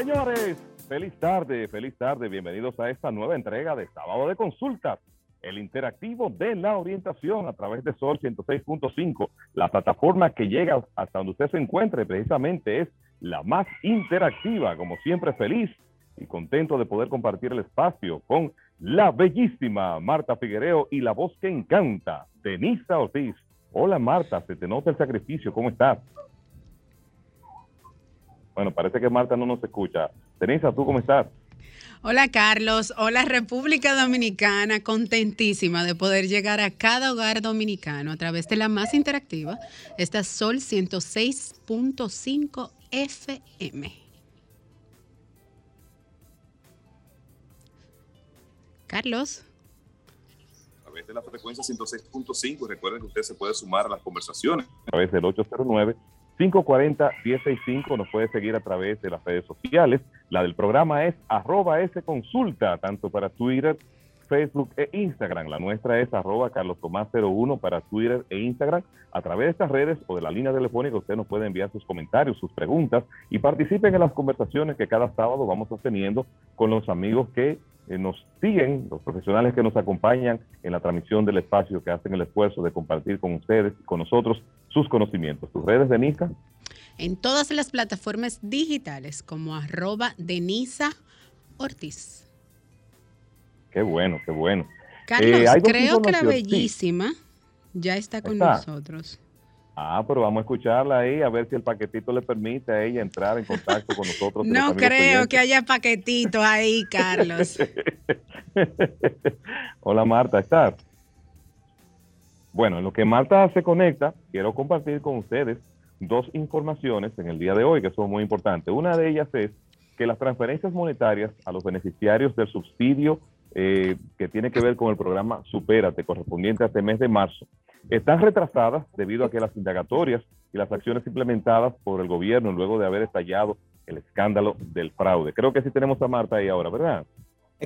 Señores, feliz tarde, feliz tarde. Bienvenidos a esta nueva entrega de Sábado de Consultas, el interactivo de la orientación a través de Sol 106.5. La plataforma que llega hasta donde usted se encuentre precisamente es la más interactiva. Como siempre, feliz y contento de poder compartir el espacio con la bellísima Marta Figuereo y la voz que encanta, Denisa Ortiz. Hola Marta, se te nota el sacrificio, ¿cómo estás? Bueno, parece que Marta no nos escucha. Denisa, ¿tú cómo estás? Hola Carlos, hola República Dominicana, contentísima de poder llegar a cada hogar dominicano a través de la más interactiva, esta Sol 106.5 FM. Carlos. A través de la frecuencia 106.5, recuerden que usted se puede sumar a las conversaciones. A través del 809 540-1065. Nos puede seguir a través de las redes sociales. La del programa es arroba S consulta, tanto para Twitter, Facebook e Instagram. La nuestra es arroba Carlos Tomás 01 para Twitter e Instagram. A través de estas redes o de la línea telefónica usted nos puede enviar sus comentarios, sus preguntas y participen en las conversaciones que cada sábado vamos sosteniendo con los amigos que eh, nos siguen, los profesionales que nos acompañan en la transmisión del espacio, que hacen el esfuerzo de compartir con ustedes y con nosotros sus conocimientos. ¿Tus redes, Denisa? En todas las plataformas digitales como arroba Denisa Ortiz. Qué bueno, qué bueno. Carlos, eh, creo que la bellísima ya está con nosotros. Ah, pero vamos a escucharla ahí, a ver si el paquetito le permite a ella entrar en contacto con nosotros. no creo que haya paquetitos ahí, Carlos. Hola Marta, ¿estás? Bueno, en lo que Marta se conecta, quiero compartir con ustedes dos informaciones en el día de hoy que son muy importantes. Una de ellas es que las transferencias monetarias a los beneficiarios del subsidio eh, que tiene que ver con el programa Supérate, correspondiente a este mes de marzo, están retrasadas debido a que las indagatorias y las acciones implementadas por el gobierno luego de haber estallado el escándalo del fraude. Creo que sí tenemos a Marta ahí ahora, ¿verdad?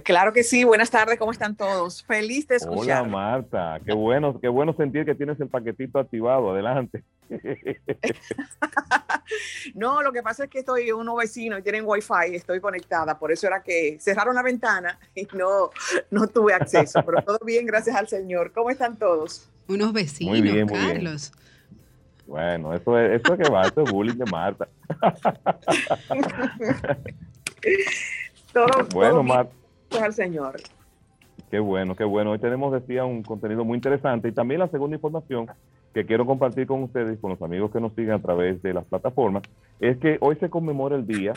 Claro que sí, buenas tardes, ¿cómo están todos? Feliz de escuchar. Hola Marta, qué bueno, qué bueno sentir que tienes el paquetito activado, adelante. no, lo que pasa es que estoy en unos vecinos y tienen wifi, estoy conectada, por eso era que cerraron la ventana y no, no tuve acceso, pero todo bien, gracias al Señor. ¿Cómo están todos? Unos vecinos, muy bien, Carlos. Bueno, eso es, eso que va, eso es bullying de Marta. todo, bueno, Marta al Señor. Qué bueno, qué bueno. Hoy tenemos, decía, un contenido muy interesante y también la segunda información que quiero compartir con ustedes con los amigos que nos siguen a través de las plataformas es que hoy se conmemora el día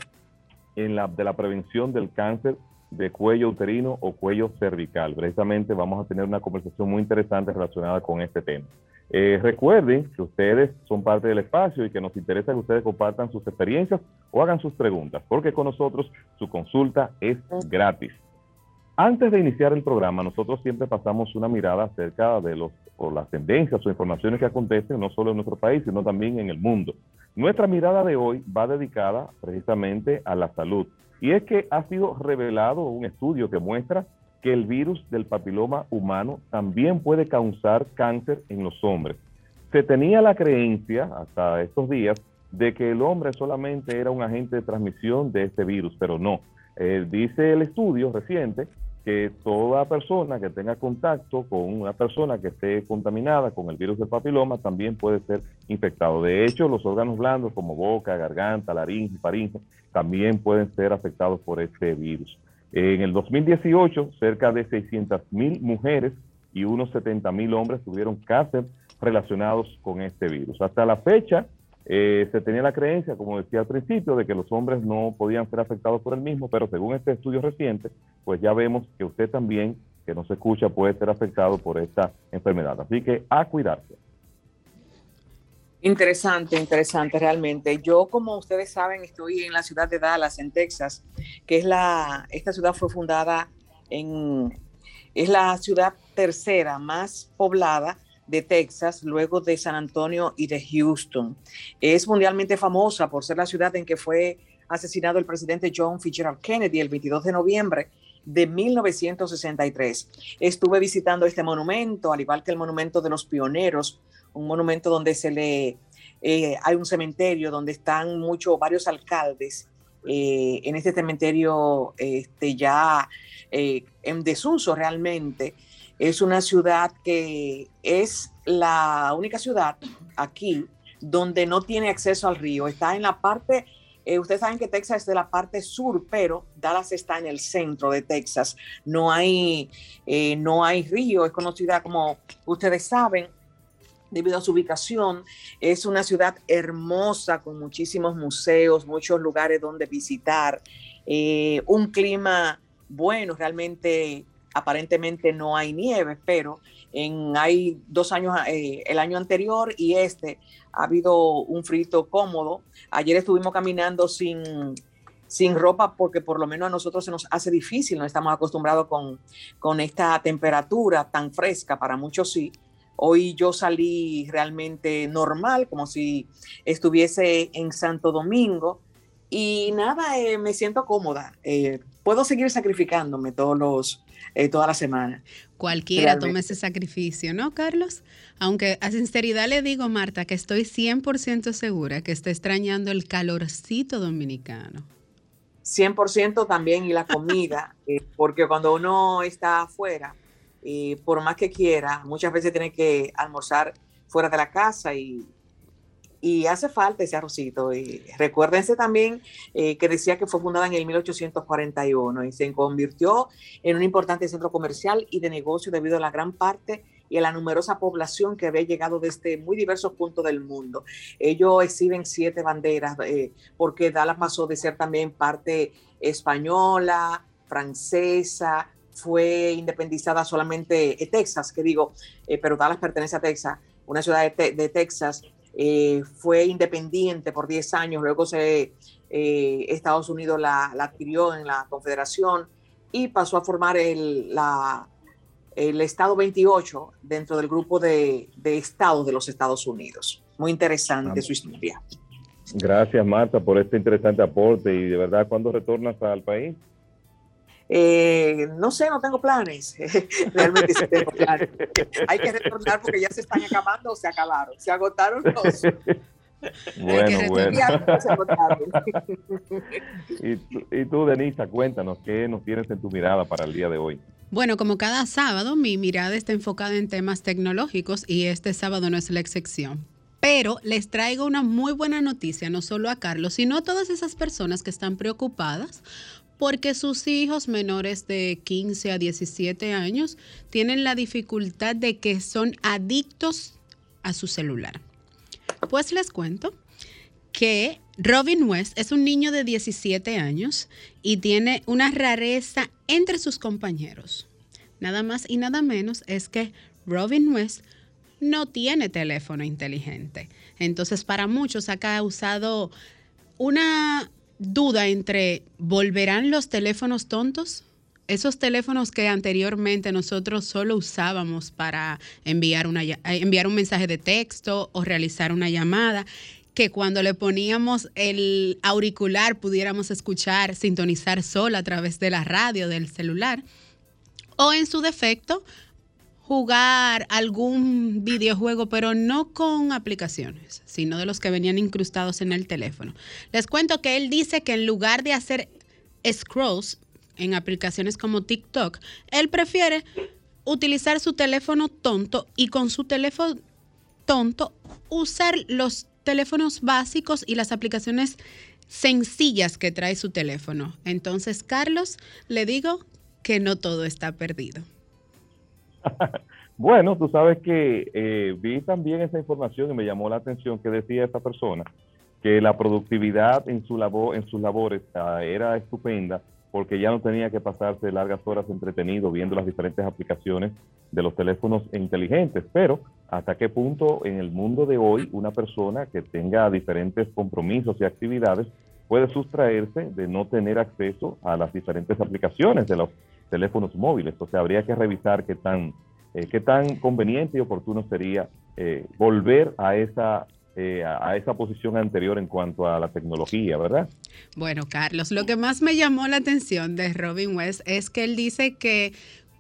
en la, de la prevención del cáncer de cuello uterino o cuello cervical. Precisamente vamos a tener una conversación muy interesante relacionada con este tema. Eh, recuerden que ustedes son parte del espacio y que nos interesa que ustedes compartan sus experiencias o hagan sus preguntas, porque con nosotros su consulta es gratis. Antes de iniciar el programa, nosotros siempre pasamos una mirada acerca de los, o las tendencias o informaciones que acontecen no solo en nuestro país, sino también en el mundo. Nuestra mirada de hoy va dedicada precisamente a la salud. Y es que ha sido revelado un estudio que muestra que el virus del papiloma humano también puede causar cáncer en los hombres. Se tenía la creencia hasta estos días de que el hombre solamente era un agente de transmisión de este virus, pero no. Eh, dice el estudio reciente que toda persona que tenga contacto con una persona que esté contaminada con el virus del papiloma también puede ser infectado. De hecho, los órganos blandos como boca, garganta, laringe, faringe también pueden ser afectados por este virus. En el 2018, cerca de 600 mil mujeres y unos 70 mil hombres tuvieron cáncer relacionados con este virus. Hasta la fecha, eh, se tenía la creencia, como decía al principio, de que los hombres no podían ser afectados por el mismo, pero según este estudio reciente, pues ya vemos que usted también, que no se escucha, puede ser afectado por esta enfermedad. Así que a cuidarse. Interesante, interesante realmente. Yo, como ustedes saben, estoy en la ciudad de Dallas, en Texas, que es la, esta ciudad fue fundada en, es la ciudad tercera más poblada de Texas, luego de San Antonio y de Houston. Es mundialmente famosa por ser la ciudad en que fue asesinado el presidente John Fitzgerald Kennedy el 22 de noviembre de 1963. Estuve visitando este monumento, al igual que el monumento de los pioneros, un monumento donde se le eh, hay un cementerio donde están muchos varios alcaldes eh, en este cementerio este, ya eh, en desuso realmente. Es una ciudad que es la única ciudad aquí donde no tiene acceso al río. Está en la parte eh, ustedes saben que Texas es de la parte sur, pero Dallas está en el centro de Texas. No hay, eh, no hay río, es conocida como ustedes saben, debido a su ubicación. Es una ciudad hermosa con muchísimos museos, muchos lugares donde visitar, eh, un clima bueno, realmente aparentemente no hay nieve, pero en, hay dos años, el año anterior y este, ha habido un frito cómodo. Ayer estuvimos caminando sin, sin ropa porque por lo menos a nosotros se nos hace difícil, no estamos acostumbrados con, con esta temperatura tan fresca, para muchos sí. Hoy yo salí realmente normal, como si estuviese en Santo Domingo. Y nada, eh, me siento cómoda. Eh, puedo seguir sacrificándome todos los, eh, toda la semana. Cualquiera tome ese sacrificio, ¿no, Carlos? Aunque a sinceridad le digo, Marta, que estoy 100% segura que está extrañando el calorcito dominicano. 100% también y la comida, eh, porque cuando uno está afuera, eh, por más que quiera, muchas veces tiene que almorzar fuera de la casa y, y hace falta ese arrocito. Y recuérdense también eh, que decía que fue fundada en el 1841 y se convirtió en un importante centro comercial y de negocio debido a la gran parte y a la numerosa población que había llegado desde muy diversos puntos del mundo. Ellos exhiben siete banderas eh, porque Dallas pasó de ser también parte española, francesa, fue independizada solamente eh, Texas, que digo, pero Dallas pertenece a Texas, una ciudad de Texas eh, fue independiente por 10 años, luego se, eh, Estados Unidos la, adquirió en la Confederación y pasó a formar el, la, el Estado 28 dentro del grupo de, de, estados de los Estados Unidos. Muy interesante su historia. Gracias, Marta, por este interesante aporte y de verdad, ¿cuándo retornas al país? Eh, no sé, no tengo planes. Realmente sí tengo planes. Hay que retornar porque ya se están acabando o se acabaron. Se agotaron los. Bueno, bueno. y, tú, y tú, Denisa, cuéntanos qué nos tienes en tu mirada para el día de hoy. Bueno, como cada sábado, mi mirada está enfocada en temas tecnológicos y este sábado no es la excepción. Pero les traigo una muy buena noticia, no solo a Carlos, sino a todas esas personas que están preocupadas porque sus hijos menores de 15 a 17 años tienen la dificultad de que son adictos a su celular. Pues les cuento que Robin West es un niño de 17 años y tiene una rareza entre sus compañeros. Nada más y nada menos es que Robin West no tiene teléfono inteligente. Entonces, para muchos ha causado una duda entre ¿volverán los teléfonos tontos? Esos teléfonos que anteriormente nosotros solo usábamos para enviar, una, eh, enviar un mensaje de texto o realizar una llamada, que cuando le poníamos el auricular pudiéramos escuchar, sintonizar solo a través de la radio, del celular, o en su defecto, jugar algún videojuego, pero no con aplicaciones, sino de los que venían incrustados en el teléfono. Les cuento que él dice que en lugar de hacer scrolls en aplicaciones como TikTok, él prefiere utilizar su teléfono tonto y con su teléfono tonto usar los teléfonos básicos y las aplicaciones sencillas que trae su teléfono. Entonces, Carlos, le digo que no todo está perdido. bueno, tú sabes que eh, vi también esa información y me llamó la atención que decía esta persona que la productividad en su labor, en sus labores ah, era estupenda porque ya no tenía que pasarse largas horas entretenido viendo las diferentes aplicaciones de los teléfonos inteligentes. Pero hasta qué punto en el mundo de hoy una persona que tenga diferentes compromisos y actividades puede sustraerse de no tener acceso a las diferentes aplicaciones de los teléfonos móviles. O sea, habría que revisar qué tan, eh, qué tan conveniente y oportuno sería eh, volver a esa eh, a, esa posición anterior en cuanto a la tecnología, ¿verdad? Bueno, Carlos, lo que más me llamó la atención de Robin West es que él dice que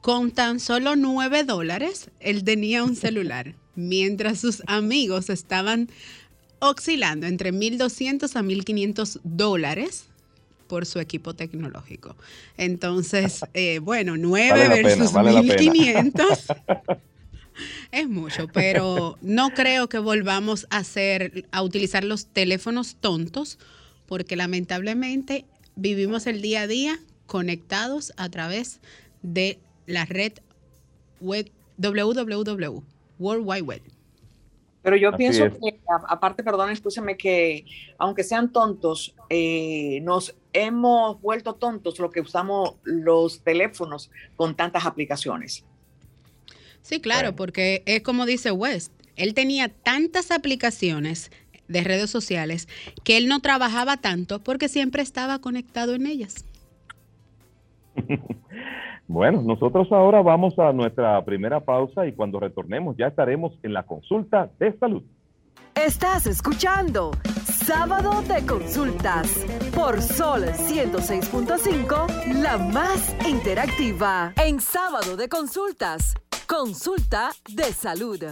con tan solo 9 dólares él tenía un celular, mientras sus amigos estaban oscilando entre 1.200 a 1.500 dólares por su equipo tecnológico. Entonces, eh, bueno, 9 versus 1.500. es mucho, pero no creo que volvamos a hacer, a utilizar los teléfonos tontos, porque lamentablemente vivimos el día a día conectados a través de la red web www, World Wide Web. Pero yo pienso que, aparte, perdón, escúchame, que aunque sean tontos, eh, nos hemos vuelto tontos lo que usamos los teléfonos con tantas aplicaciones. Sí, claro, porque es como dice West, él tenía tantas aplicaciones de redes sociales que él no trabajaba tanto porque siempre estaba conectado en ellas. Bueno, nosotros ahora vamos a nuestra primera pausa y cuando retornemos ya estaremos en la consulta de salud. Estás escuchando Sábado de Consultas por Sol 106.5, la más interactiva. En Sábado de Consultas Consulta de salud.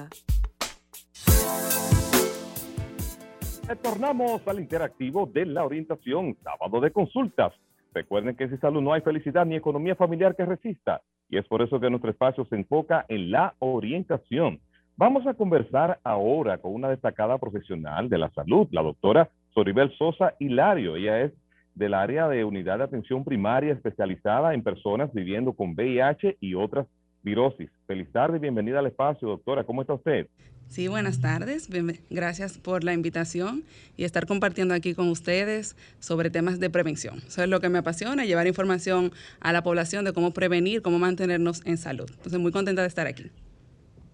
Retornamos al interactivo de la orientación, sábado de consultas. Recuerden que sin salud no hay felicidad ni economía familiar que resista. Y es por eso que nuestro espacio se enfoca en la orientación. Vamos a conversar ahora con una destacada profesional de la salud, la doctora Soribel Sosa Hilario. Ella es del área de unidad de atención primaria especializada en personas viviendo con VIH y otras virosis. Feliz tarde y bienvenida al espacio, doctora. ¿Cómo está usted? Sí, buenas tardes. Gracias por la invitación y estar compartiendo aquí con ustedes sobre temas de prevención. Eso es lo que me apasiona, llevar información a la población de cómo prevenir, cómo mantenernos en salud. Entonces, muy contenta de estar aquí.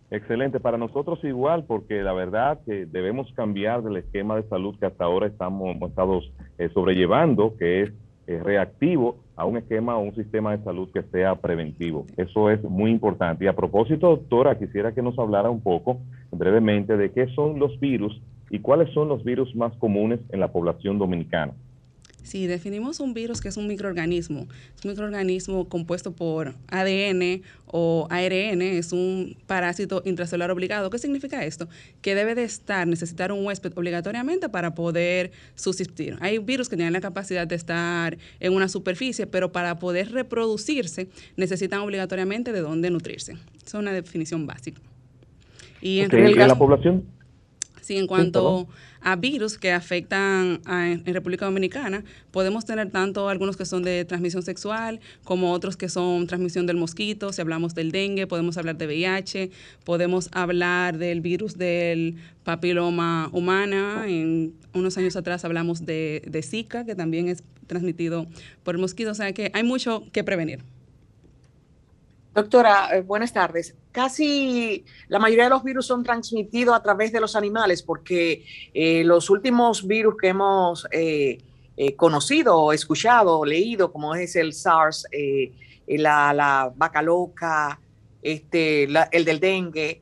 Excelente, para nosotros igual, porque la verdad que debemos cambiar del esquema de salud que hasta ahora estamos, estamos eh, sobrellevando, que es eh, reactivo a un esquema o un sistema de salud que sea preventivo. Eso es muy importante. Y a propósito, doctora, quisiera que nos hablara un poco brevemente de qué son los virus y cuáles son los virus más comunes en la población dominicana. Sí, definimos un virus que es un microorganismo. Es un microorganismo compuesto por ADN o ARN, es un parásito intracelular obligado. ¿Qué significa esto? Que debe de estar, necesitar un huésped obligatoriamente para poder subsistir. Hay virus que tienen la capacidad de estar en una superficie, pero para poder reproducirse necesitan obligatoriamente de dónde nutrirse. es una definición básica. Y en, la población Sí, en cuanto a virus que afectan en República Dominicana, podemos tener tanto algunos que son de transmisión sexual como otros que son transmisión del mosquito. Si hablamos del dengue, podemos hablar de VIH, podemos hablar del virus del papiloma humana. En unos años atrás hablamos de, de Zika, que también es transmitido por el mosquito. O sea que hay mucho que prevenir. Doctora, eh, buenas tardes. Casi la mayoría de los virus son transmitidos a través de los animales porque eh, los últimos virus que hemos eh, conocido, escuchado, leído, como es el SARS, la, vaca loca, este, el del dengue,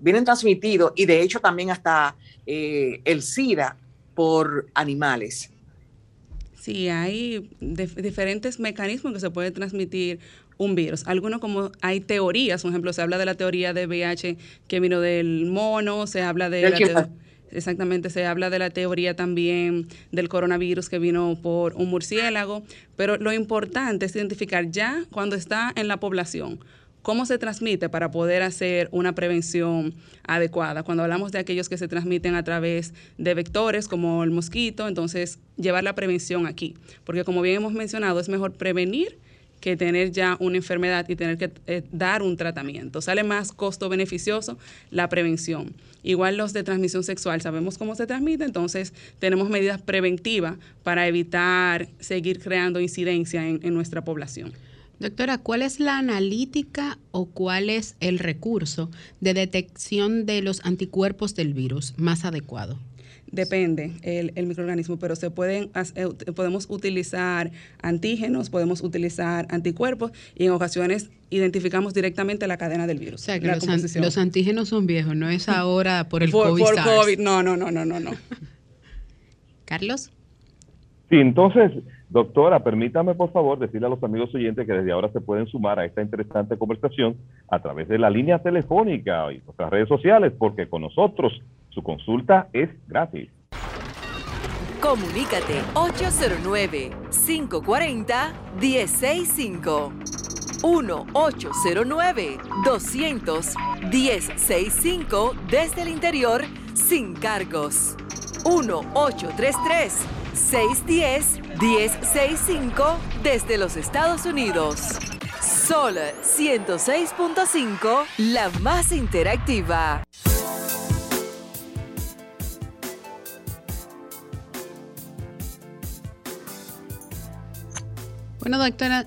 vienen transmitidos y de hecho también hasta el SIDA por animales. Sí, hay diferentes mecanismos que se pueden transmitir un virus. Algunos como hay teorías, por ejemplo, se habla de la teoría de VIH que vino del mono, se habla de la exactamente, se habla de la teoría también del coronavirus que vino por un murciélago, pero lo importante es identificar ya cuando está en la población cómo se transmite para poder hacer una prevención adecuada. Cuando hablamos de aquellos que se transmiten a través de vectores como el mosquito, entonces llevar la prevención aquí, porque como bien hemos mencionado, es mejor prevenir que tener ya una enfermedad y tener que eh, dar un tratamiento. Sale más costo beneficioso la prevención. Igual los de transmisión sexual, sabemos cómo se transmite, entonces tenemos medidas preventivas para evitar seguir creando incidencia en, en nuestra población. Doctora, ¿cuál es la analítica o cuál es el recurso de detección de los anticuerpos del virus más adecuado? Depende el, microorganismo, pero se pueden eh, podemos utilizar antígenos, podemos utilizar anticuerpos y en ocasiones identificamos directamente la cadena del virus. O sea, que los, antígenos son viejos, no es ahora por el COVID. Por COVID, no, no, no, no, no, no. Carlos. Sí, entonces, doctora, permítame por favor decirle a los amigos oyentes que desde ahora se pueden sumar a esta interesante conversación a través de la línea telefónica y nuestras redes sociales, porque con nosotros su consulta es gratis. Comunícate 809-540-1065. 1-809-200-1065 desde el interior sin cargos. 1-833-610-1065 desde los Estados Unidos. Sol 106.5, la más interactiva. Bueno, doctora,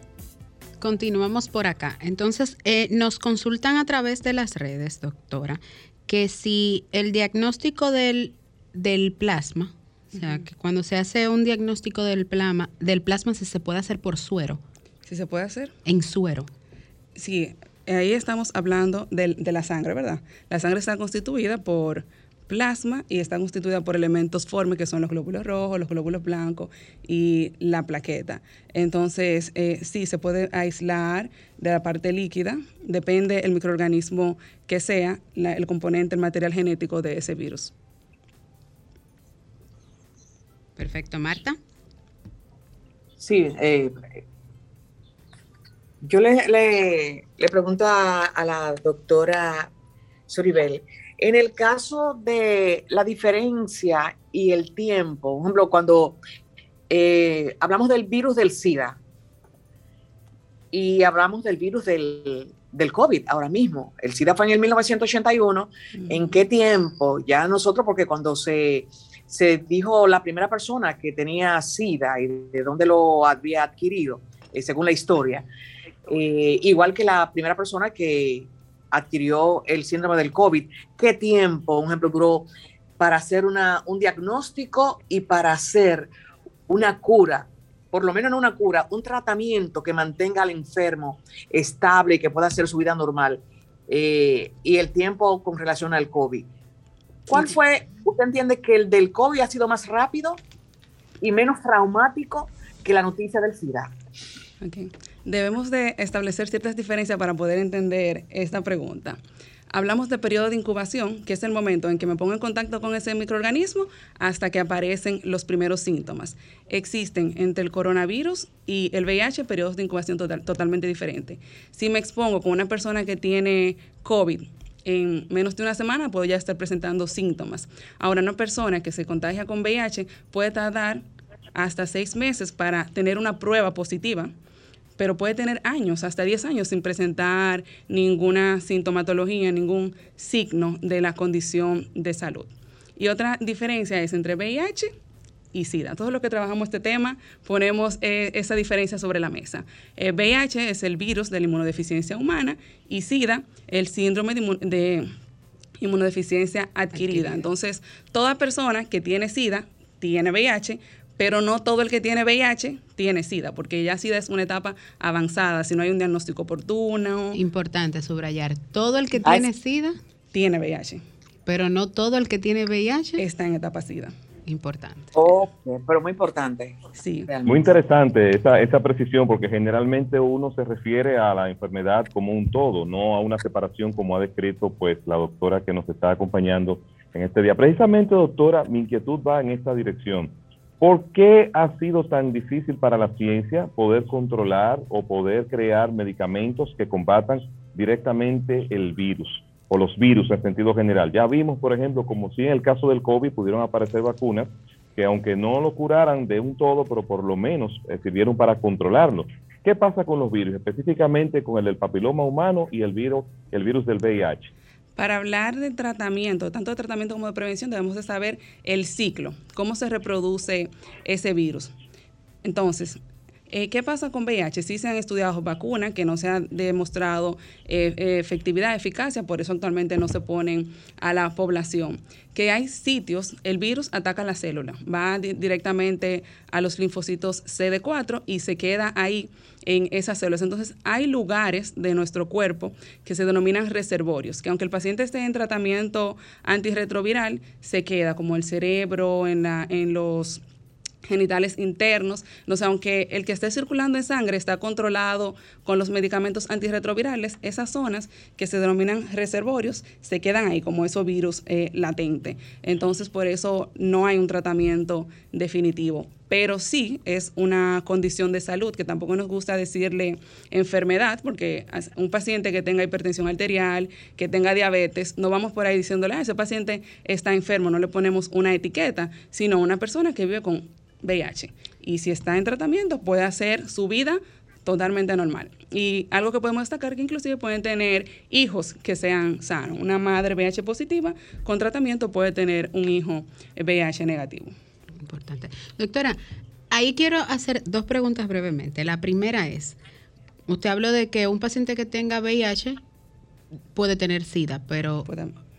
continuamos por acá. Entonces, eh, nos consultan a través de las redes, doctora, que si el diagnóstico del, del plasma, o sea, que cuando se hace un diagnóstico del plasma, del plasma si se puede hacer por suero. Si se puede hacer. En suero. Sí, ahí estamos hablando de, de la sangre, ¿verdad? La sangre está constituida por plasma y está constituida por elementos formes que son los glóbulos rojos, los glóbulos blancos y la plaqueta. Entonces, eh, sí, se puede aislar de la parte líquida, depende el microorganismo que sea, el componente, el material genético de ese virus. Perfecto, Marta. Sí, eh, yo le, le, pregunto a, a la doctora Soribel, en el caso de la diferencia y el tiempo, por ejemplo, cuando eh, hablamos del virus del SIDA y hablamos del virus del, COVID ahora mismo, el SIDA fue en el 1981, ¿en qué tiempo? Ya nosotros, porque cuando se, se dijo la primera persona que tenía SIDA y de dónde lo había adquirido, eh, según la historia, eh, igual que la primera persona que adquirió el síndrome del COVID, ¿qué tiempo, un ejemplo, duró para hacer una, un diagnóstico y para hacer una cura? Por lo menos no una cura, un tratamiento que mantenga al enfermo estable y que pueda hacer su vida normal. Eh, y el tiempo con relación al COVID. ¿Cuál fue, usted entiende que el del COVID ha sido más rápido y menos traumático que la noticia del SIDA? Okay debemos de establecer ciertas diferencias para poder entender esta pregunta. Hablamos de periodo de incubación, que es el momento en que me pongo en contacto con ese microorganismo hasta que aparecen los primeros síntomas. Existen entre el coronavirus y el VIH periodos de incubación totalmente diferentes. Si me expongo con una persona que tiene COVID, en menos de una semana puedo ya estar presentando síntomas. Ahora, una persona que se contagia con VIH puede tardar hasta seis meses para tener una prueba positiva pero puede tener años, hasta 10 años, sin presentar ninguna sintomatología, ningún signo de la condición de salud. Y otra diferencia es entre VIH y SIDA. Todos los que trabajamos este tema ponemos eh, esa diferencia sobre la mesa. VIH eh, es el virus de la inmunodeficiencia humana y SIDA el síndrome de, inmunodeficiencia adquirida. Entonces, toda persona que tiene SIDA tiene VIH, pero no todo el que tiene VIH tiene SIDA, porque ya SIDA es una etapa avanzada, si no hay un diagnóstico oportuno. Importante subrayar, todo el que tiene SIDA tiene VIH. Pero no todo el que tiene VIH está en etapa SIDA. Importante. pero muy importante. Sí. Muy interesante esa, esa precisión, porque generalmente uno se refiere a la enfermedad como un todo, no a una separación como ha descrito pues la doctora que nos está acompañando en este día. Precisamente, doctora, mi inquietud va en esta dirección ¿Por qué ha sido tan difícil para la ciencia poder controlar o poder crear medicamentos que combatan directamente el virus o los virus en sentido general? Ya vimos, por ejemplo, como si en el caso del COVID pudieron aparecer vacunas que aunque no lo curaran de un todo, pero por lo menos eh, sirvieron para controlarlo. ¿Qué pasa con los virus, específicamente con el del papiloma humano y el virus, el virus del VIH? Para hablar de tratamiento, tanto de tratamiento como de prevención, debemos de saber el ciclo, cómo se reproduce ese virus. Entonces, eh, ¿Qué pasa con VIH? Sí se han estudiado vacunas que no se ha demostrado eh, efectividad, eficacia, por eso actualmente no se ponen a la población. Que hay sitios, el virus ataca la célula, va directamente a los linfocitos CD4 y se queda ahí en esas células. Entonces, hay lugares de nuestro cuerpo que se denominan reservorios, que aunque el paciente esté en tratamiento antirretroviral, se queda como el cerebro, en, la, en los genitales internos. No sé, aunque el que esté circulando en sangre está controlado con los medicamentos antirretrovirales, esas zonas que se denominan reservorios se quedan ahí como esos virus eh, latente. Entonces, por eso no hay un tratamiento definitivo. Pero sí es una condición de salud que tampoco nos gusta decirle enfermedad, porque un paciente que tenga hipertensión arterial, que tenga diabetes, no vamos por ahí diciéndole, ah, ese paciente está enfermo, no le ponemos una etiqueta, sino una persona que vive con VIH. Y si está en tratamiento, puede hacer su vida totalmente normal. Y algo que podemos destacar que inclusive pueden tener hijos que sean sanos. Una madre VIH positiva con tratamiento puede tener un hijo VIH negativo. Importante. Doctora, ahí quiero hacer dos preguntas brevemente. La primera es, usted habló de que un paciente que tenga VIH puede tener SIDA, pero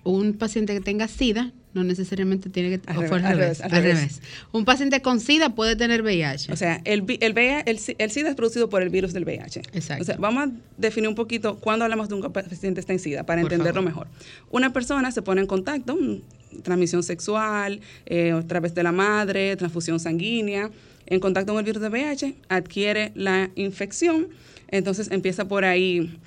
un paciente que tenga SIDA no necesariamente tiene que... Al, revés, al, revés, Un paciente con SIDA puede tener VIH. O sea, el, el, el, SIDA es producido por el virus del VIH. Exacto. O sea, vamos a definir un poquito cuándo hablamos de un paciente que está en SIDA para entenderlo mejor. Una persona se pone en contacto, transmisión sexual, eh, a través de la madre, transfusión sanguínea, en contacto con el virus del VIH, adquiere la infección, entonces empieza por ahí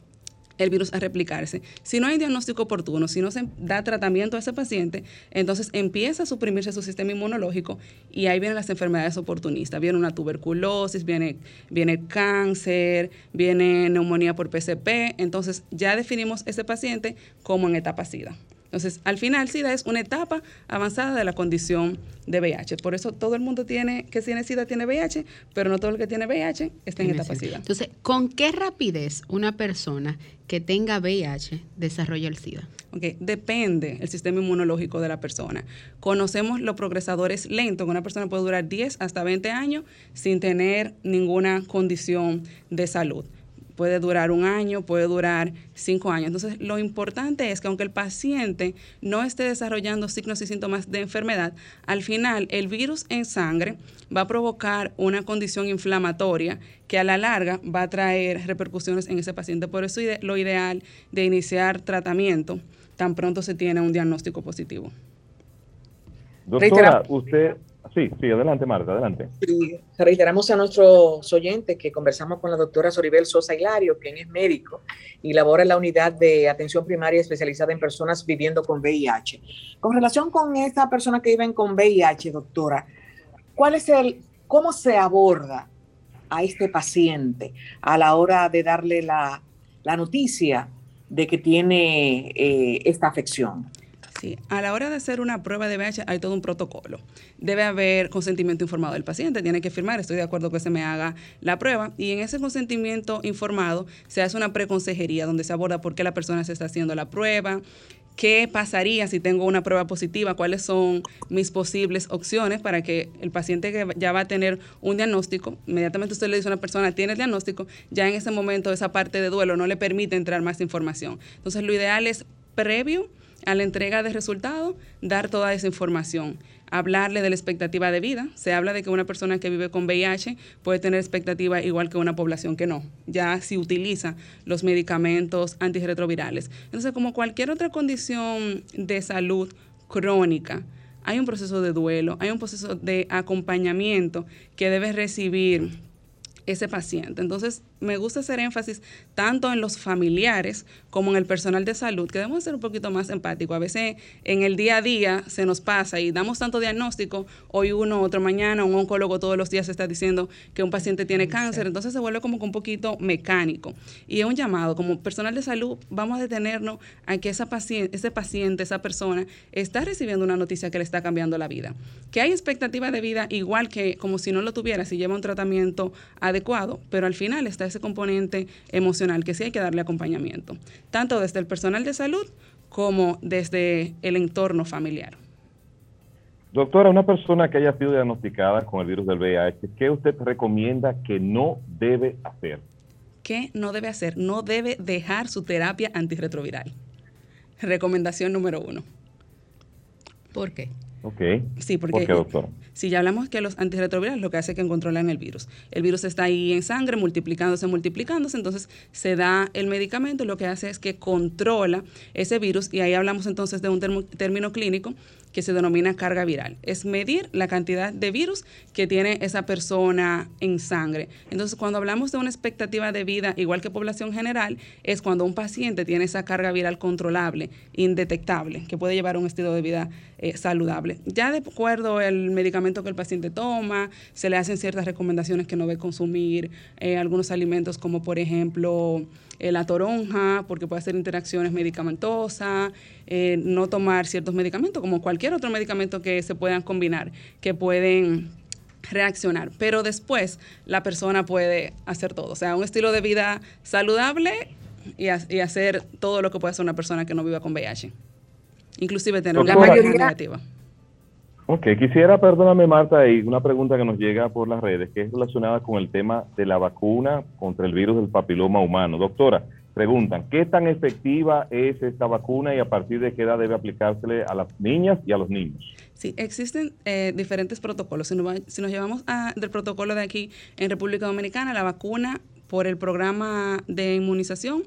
el virus a replicarse. Si no hay diagnóstico oportuno, si no se da tratamiento a ese paciente, entonces empieza a suprimirse su sistema inmunológico y ahí vienen las enfermedades oportunistas. Viene una tuberculosis, viene, viene cáncer, viene neumonía por PCP. Entonces ya definimos ese paciente como en etapa SIDA. Entonces, al final, SIDA es una etapa avanzada de la condición de VIH. Por eso todo el mundo tiene que tiene SIDA tiene VIH, pero no todo el que tiene VIH está en etapa SIDA. Entonces, ¿con qué rapidez una persona que tenga VIH desarrolla el SIDA? Okay. Depende el sistema inmunológico de la persona. Conocemos los progresadores lentos, que una persona puede durar 10 hasta 20 años sin tener ninguna condición de salud puede durar un año, puede durar cinco años. Entonces, lo importante es que aunque el paciente no esté desarrollando signos y síntomas de enfermedad, al final el virus en sangre va a provocar una condición inflamatoria que a la larga va a traer repercusiones en ese paciente. Por eso lo ideal de iniciar tratamiento tan pronto se tiene un diagnóstico positivo. Doctora, usted, Sí, adelante Marta, adelante. reiteramos a nuestros oyentes que conversamos con la doctora Soribel Sosa Hilario, quien es médico y labora en la unidad de atención primaria especializada en personas viviendo con VIH. Con relación con esta persona que viven con VIH, doctora, ¿cuál es el, cómo se aborda a este paciente a la hora de darle la, noticia de que tiene eh, esta afección? Sí, a la hora de hacer una prueba de VIH hay todo un protocolo. Debe haber consentimiento informado del paciente, tiene que firmar, estoy de acuerdo que se me haga la prueba. Y en ese consentimiento informado se hace una preconsejería donde se aborda por qué la persona se está haciendo la prueba, qué pasaría si tengo una prueba positiva, cuáles son mis posibles opciones para que el paciente que ya va a tener un diagnóstico, inmediatamente usted le dice a una persona, tiene el diagnóstico, ya en ese momento esa parte de duelo no le permite entrar más información. Entonces lo ideal es previo a la entrega de resultados, dar toda esa información. Hablarle de la expectativa de vida. Se habla de que una persona que vive con VIH puede tener expectativa igual que una población que no, ya si utiliza los medicamentos antirretrovirales. Entonces, como cualquier otra condición de salud crónica, hay un proceso de duelo, hay un proceso de acompañamiento que debe recibir ese paciente. Entonces, me gusta hacer énfasis tanto en los familiares como en el personal de salud, que debemos ser un poquito más empáticos. A veces en el día a día se nos pasa y damos tanto diagnóstico, hoy uno, otro mañana, un oncólogo todos los días está diciendo que un paciente tiene cáncer, entonces se vuelve como un poquito mecánico. Y es un llamado, como personal de salud, vamos a detenernos a que esa paciente, ese paciente, esa persona, está recibiendo una noticia que le está cambiando la vida. Que hay expectativa de vida igual que como si no lo tuviera, si lleva un tratamiento adecuado, pero al final está ese componente emocional que sí hay que darle acompañamiento, tanto desde el personal de salud como desde el entorno familiar. Doctora, una persona que haya sido diagnosticada con el virus del VIH, ¿qué usted recomienda que no debe hacer? ¿Qué no debe hacer? No debe dejar su terapia antirretroviral. Recomendación número uno. ¿Por qué? Ok. Sí, porque doctor? si ya hablamos que los antirretrovirales lo que hace es que controlan el virus. El virus está ahí en sangre, multiplicándose, multiplicándose, entonces se da el medicamento y lo que hace es que controla ese virus y ahí hablamos entonces de un término clínico que se denomina carga viral. Es medir la cantidad de virus que tiene esa persona en sangre. Entonces, cuando hablamos de una expectativa de vida, igual que población general, es cuando un paciente tiene esa carga viral controlable, indetectable, que puede llevar un estilo de vida eh, saludable. Ya de acuerdo al medicamento que el paciente toma, se le hacen ciertas recomendaciones que no debe consumir eh, algunos alimentos como por ejemplo eh, la toronja, porque puede hacer interacciones medicamentosas, eh, no tomar ciertos medicamentos, como cualquier otro medicamento que se puedan combinar, que pueden reaccionar. Pero después la persona puede hacer todo. O sea, un estilo de vida saludable y, hacer todo lo que puede hacer una persona que no viva con VIH. Inclusive tener una mayoría negativa. Ok, quisiera, perdóname Marta, y una pregunta que nos llega por las redes, que es relacionada con el tema de la vacuna contra el virus del papiloma humano. Doctora, preguntan, ¿qué tan efectiva es esta vacuna y a partir de qué edad debe aplicársele a las niñas y a los niños? Sí, existen eh, diferentes protocolos. Si nos, llevamos del protocolo de aquí en República Dominicana, la vacuna por el programa de inmunización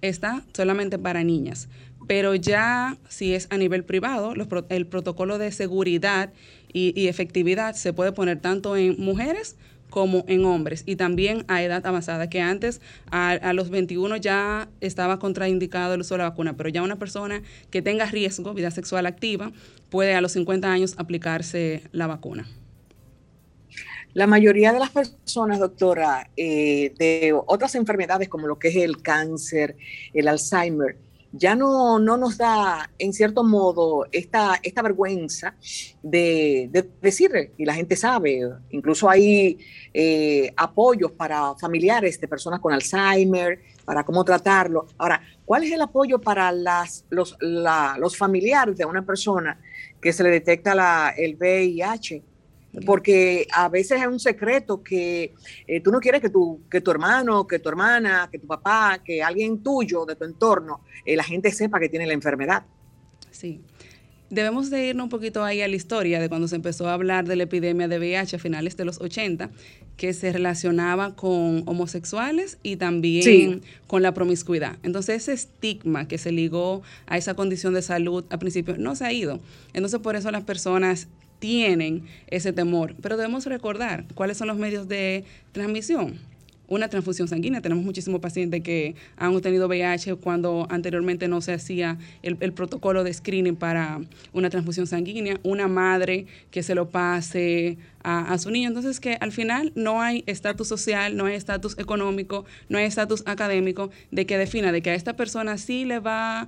está solamente para niñas pero ya si es a nivel privado, el protocolo de seguridad y, efectividad se puede poner tanto en mujeres como en hombres y también a edad avanzada, que antes a, los 21 ya estaba contraindicado el uso de la vacuna, pero ya una persona que tenga riesgo, vida sexual activa, puede a los 50 años aplicarse la vacuna. La mayoría de las personas, doctora, eh, de otras enfermedades como lo que es el cáncer, el Alzheimer, ya no, no nos da, en cierto modo, esta, esta vergüenza de, de decirle, y la gente sabe, incluso hay eh, apoyos para familiares de personas con Alzheimer, para cómo tratarlo. Ahora, ¿cuál es el apoyo para las, los, los familiares de una persona que se le detecta la, el VIH? Porque a veces es un secreto que eh, tú no quieres que tu, que tu hermano, que tu hermana, que tu papá, que alguien tuyo de tu entorno, eh, la gente sepa que tiene la enfermedad. Sí. Debemos de irnos un poquito ahí a la historia de cuando se empezó a hablar de la epidemia de VIH a finales de los 80, que se relacionaba con homosexuales y también con la promiscuidad. Entonces ese estigma que se ligó a esa condición de salud al principio no se ha ido. Entonces por eso las personas tienen ese temor. Pero debemos recordar cuáles son los medios de transmisión. Una transfusión sanguínea. Tenemos muchísimos pacientes que han tenido VIH cuando anteriormente no se hacía el, protocolo de screening para una transfusión sanguínea. Una madre que se lo pase a, su niño. Entonces, que al final no hay estatus social, no hay estatus económico, no hay estatus académico de que defina de que a esta persona sí le va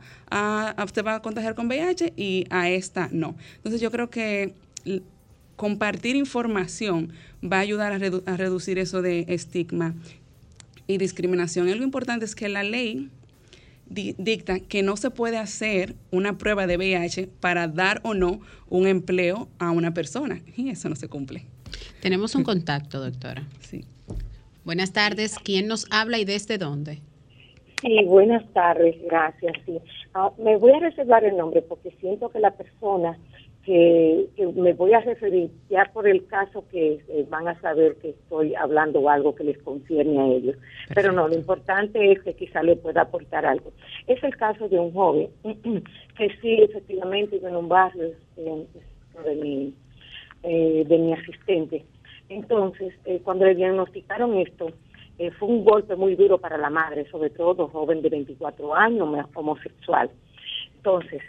se va a contagiar con VIH y a esta no. Entonces, yo creo que compartir información va a ayudar a, reducir eso de estigma y discriminación. Y lo importante es que la ley dicta que no se puede hacer una prueba de VIH para dar o no un empleo a una persona. Y eso no se cumple. Tenemos un contacto, doctora. Sí. Buenas tardes. ¿Quién nos habla y desde dónde? Sí, buenas tardes, gracias. Sí. Ah, me voy a reservar el nombre porque siento que la persona que, me voy a referir ya por el caso que eh, van a saber que estoy hablando algo que les concierne a ellos. Pero no, lo importante es que quizá le pueda aportar algo. Es el caso de un joven que sí, efectivamente, en un barrio este, de, mi, eh, de mi asistente. Entonces, eh, cuando le diagnosticaron esto, fue un golpe muy duro para la madre, sobre todo joven de 24 años, homosexual. Entonces,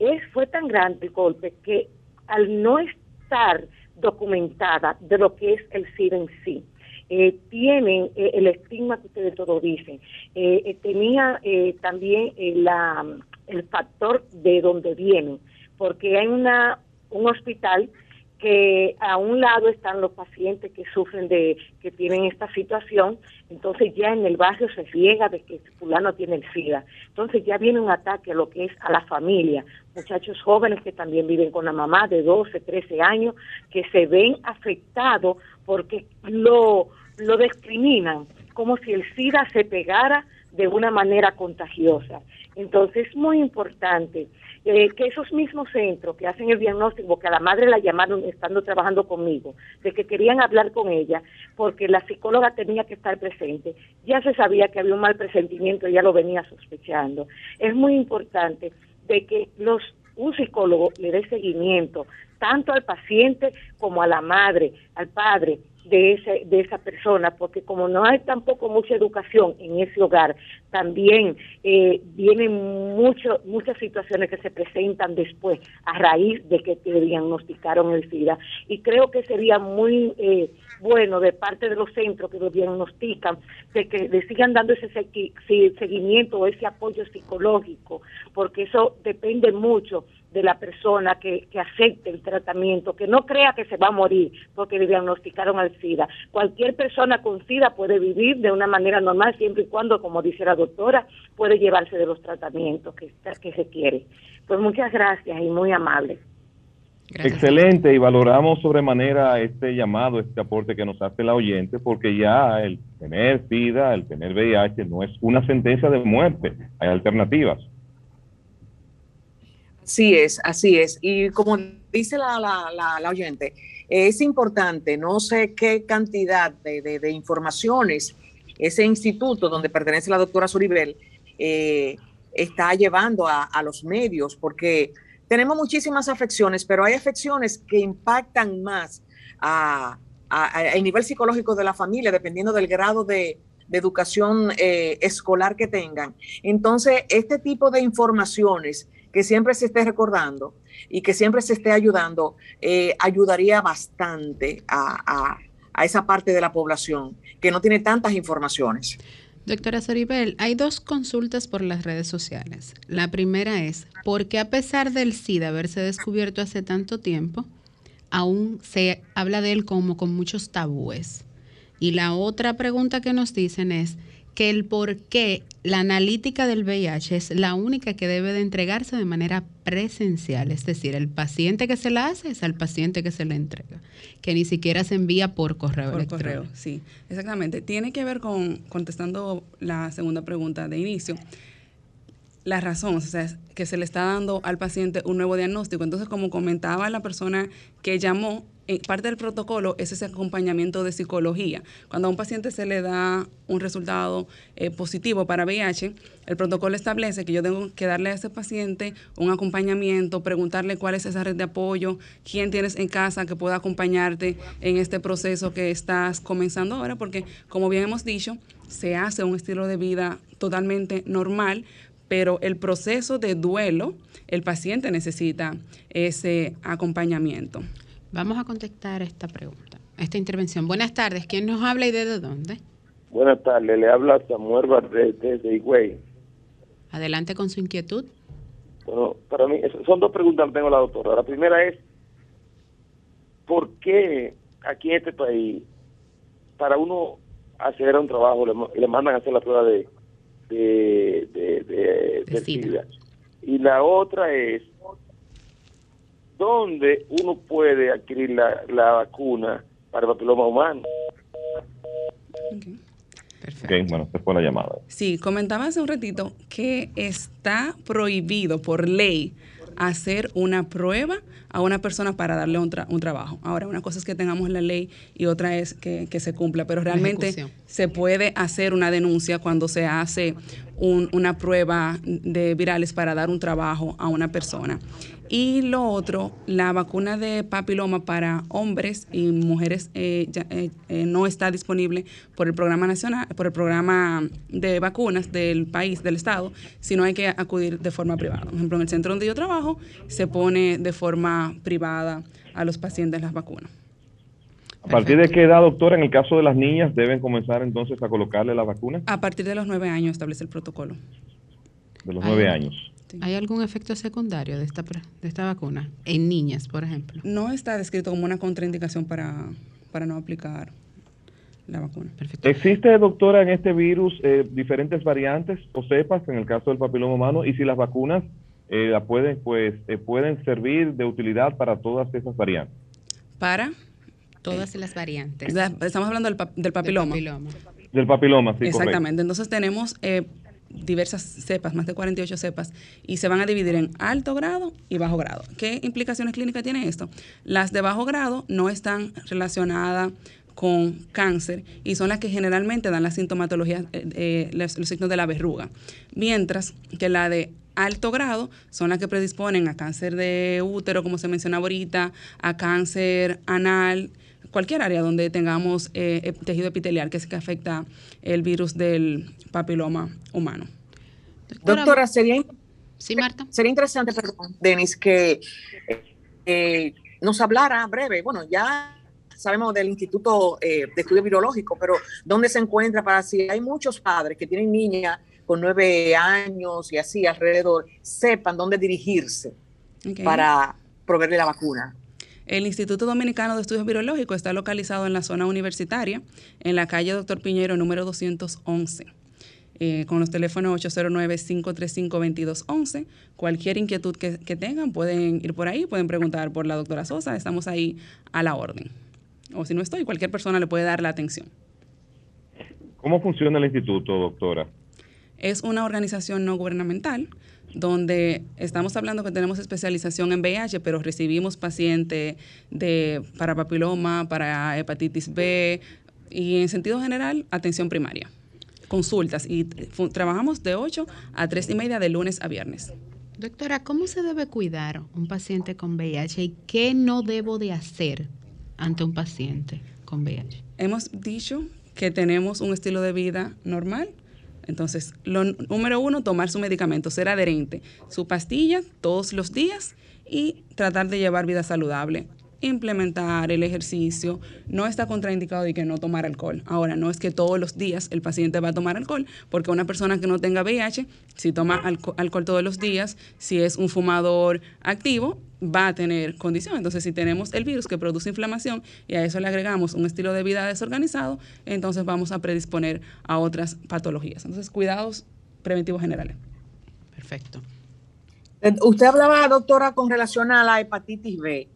es, fue tan grande el golpe que al no estar documentada de lo que es el SIDA en sí, eh, tienen eh, el estigma que ustedes todos dicen. Eh, tenía también la, el factor de donde vienen, porque hay una un hospital que a un lado están los pacientes que sufren de, que tienen esta situación, entonces ya en el barrio se riega de que fulano tiene el SIDA. Entonces ya viene un ataque a lo que es a la familia, muchachos jóvenes que también viven con la mamá de 12, 13 años, que se ven afectados porque lo, lo discriminan, como si el SIDA se pegara de una manera contagiosa. Entonces es muy importante eh, que esos mismos centros que hacen el diagnóstico, que a la madre la llamaron estando trabajando conmigo, de que querían hablar con ella, porque la psicóloga tenía que estar presente, ya se sabía que había un mal presentimiento, ya lo venía sospechando. Es muy importante de que los un psicólogo le dé seguimiento tanto al paciente como a la madre, al padre, de, ese, de esa persona, porque como no hay tampoco mucha educación en ese hogar, también eh, vienen mucho, muchas situaciones que se presentan después a raíz de que te diagnosticaron el SIDA. Y creo que sería muy eh, bueno de parte de los centros que lo diagnostican, de que le sigan dando ese seguimiento o ese apoyo psicológico, porque eso depende mucho de la persona que, que, acepte el tratamiento, que no crea que se va a morir porque le diagnosticaron al SIDA. Cualquier persona con SIDA puede vivir de una manera normal siempre y cuando, como dice la doctora, puede llevarse de los tratamientos que, que se quiere. Pues muchas gracias y muy amable. Excelente y valoramos sobremanera este llamado, este aporte que nos hace la oyente, porque ya el tener SIDA, el tener VIH no es una sentencia de muerte, hay alternativas. Así es, así es. Y como dice la, la, la, oyente, es importante, no sé qué cantidad de, informaciones ese instituto donde pertenece la doctora Suribel eh, está llevando a, los medios, porque tenemos muchísimas afecciones, pero hay afecciones que impactan más a, el nivel psicológico de la familia, dependiendo del grado de, educación eh, escolar que tengan. Entonces, este tipo de informaciones que siempre se esté recordando y que siempre se esté ayudando, eh, ayudaría bastante a, esa parte de la población que no tiene tantas informaciones. Doctora Soribel, hay dos consultas por las redes sociales. La primera es, ¿por qué a pesar del SIDA haberse descubierto hace tanto tiempo, aún se habla de él como con muchos tabúes? Y la otra pregunta que nos dicen es, que el por qué la analítica del VIH es la única que debe de entregarse de manera presencial, es decir, el paciente que se la hace es al paciente que se la entrega, que ni siquiera se envía por correo por correo, sí, exactamente. Tiene que ver con, contestando la segunda pregunta de inicio, la razón, o sea, que se le está dando al paciente un nuevo diagnóstico. Entonces, como comentaba la persona que llamó, parte del protocolo es ese acompañamiento de psicología. Cuando a un paciente se le da un resultado eh, positivo para VIH, el protocolo establece que yo tengo que darle a ese paciente un acompañamiento, preguntarle cuál es esa red de apoyo, quién tienes en casa que pueda acompañarte en este proceso que estás comenzando ahora, porque como bien hemos dicho, se hace un estilo de vida totalmente normal, pero el proceso de duelo, el paciente necesita ese acompañamiento. Vamos a contestar esta pregunta, esta intervención. Buenas tardes, ¿quién nos habla y desde dónde? Buenas tardes, le habla Samuel Barret desde Higüey. Adelante con su inquietud. Bueno, para mí son dos preguntas que tengo la doctora. La primera es, ¿por qué aquí en este país, para uno acceder a un trabajo, le, mandan a hacer la prueba de, de, de, de, SIDA? Y la otra es, ¿dónde uno puede adquirir la, la vacuna para el papiloma humano? Perfecto. bueno, se fue la llamada. Sí, comentaba hace un ratito que está prohibido por ley hacer una prueba a una persona para darle un, un, trabajo. Ahora, una cosa es que tengamos la ley y otra es que, que se cumpla, pero realmente se puede hacer una denuncia cuando se hace una prueba de virales para dar un trabajo a una persona. Y lo otro, la vacuna de papiloma para hombres y mujeres eh, eh, eh, no está disponible por el programa nacional, por el programa de vacunas del país, del estado, sino hay que acudir de forma privada. Por ejemplo, en el centro donde yo trabajo se pone de forma privada a los pacientes las vacunas. ¿A partir de qué edad, doctora, en el caso de las niñas, deben comenzar entonces a colocarle la vacuna? A partir de los nueve años establece el protocolo. De los nueve años. ¿Hay algún efecto secundario de esta, de esta vacuna? En niñas, por ejemplo. No está descrito como una contraindicación para, para no aplicar la vacuna. Perfecto. ¿Existe, doctora, en este virus eh, diferentes variantes o cepas en el caso del papiloma humano? Y si las vacunas eh, la pueden, pues, eh, pueden servir de utilidad para todas esas variantes. ¿Para? Todas las variantes. Estamos hablando del, del papiloma. Del papiloma. sí. Exactamente. Entonces tenemos diversas cepas, más de 48 cepas, y se van a dividir en alto grado y bajo grado. ¿Qué implicaciones clínicas tiene esto? Las de bajo grado no están relacionadas con cáncer y son las que generalmente dan la sintomatología, eh, eh, los, signos de la verruga. Mientras que la de alto grado son las que predisponen a cáncer de útero, como se mencionaba ahorita, a cáncer anal, cualquier área donde tengamos eh, tejido epitelial, que es que afecta el virus del papiloma humano. Doctora, sería, sí, Marta. sería interesante, perdón, Denis, que nos hablara breve, bueno, ya sabemos del Instituto eh, de Estudio Virológico, pero ¿dónde se encuentra para si hay muchos padres que tienen niñas con nueve años y así alrededor, sepan dónde dirigirse para proveerle la vacuna? El Instituto Dominicano de Estudios Virológicos está localizado en la zona universitaria, en la calle Doctor Piñero, número 211. Eh, con los teléfonos 809-535-2211. Cualquier inquietud que, que, tengan pueden ir por ahí, pueden preguntar por la doctora Sosa, estamos ahí a la orden o si no estoy, cualquier persona le puede dar la atención. ¿Cómo funciona el instituto, doctora? Es una organización no gubernamental donde estamos hablando que tenemos especialización en VIH, pero recibimos pacientes de, para papiloma, para hepatitis B y en sentido general, atención primaria, consultas y trabajamos de 8 a 3 y media de lunes a viernes. Doctora, ¿cómo se debe cuidar un paciente con VIH y qué no debo de hacer ante un paciente con VIH? Hemos dicho que tenemos un estilo de vida normal. Entonces, lo número uno, tomar su medicamento, ser adherente, su pastilla todos los días y tratar de llevar vida saludable implementar el ejercicio, no está contraindicado de que no tomar alcohol. Ahora, no es que todos los días el paciente va a tomar alcohol, porque una persona que no tenga VIH, si toma alcohol todos los días, si es un fumador activo, va a tener condición. Entonces, si tenemos el virus que produce inflamación y a eso le agregamos un estilo de vida desorganizado, entonces vamos a predisponer a otras patologías. Entonces, cuidados preventivos generales. Perfecto. Eh, usted hablaba, doctora, con relación a la hepatitis B.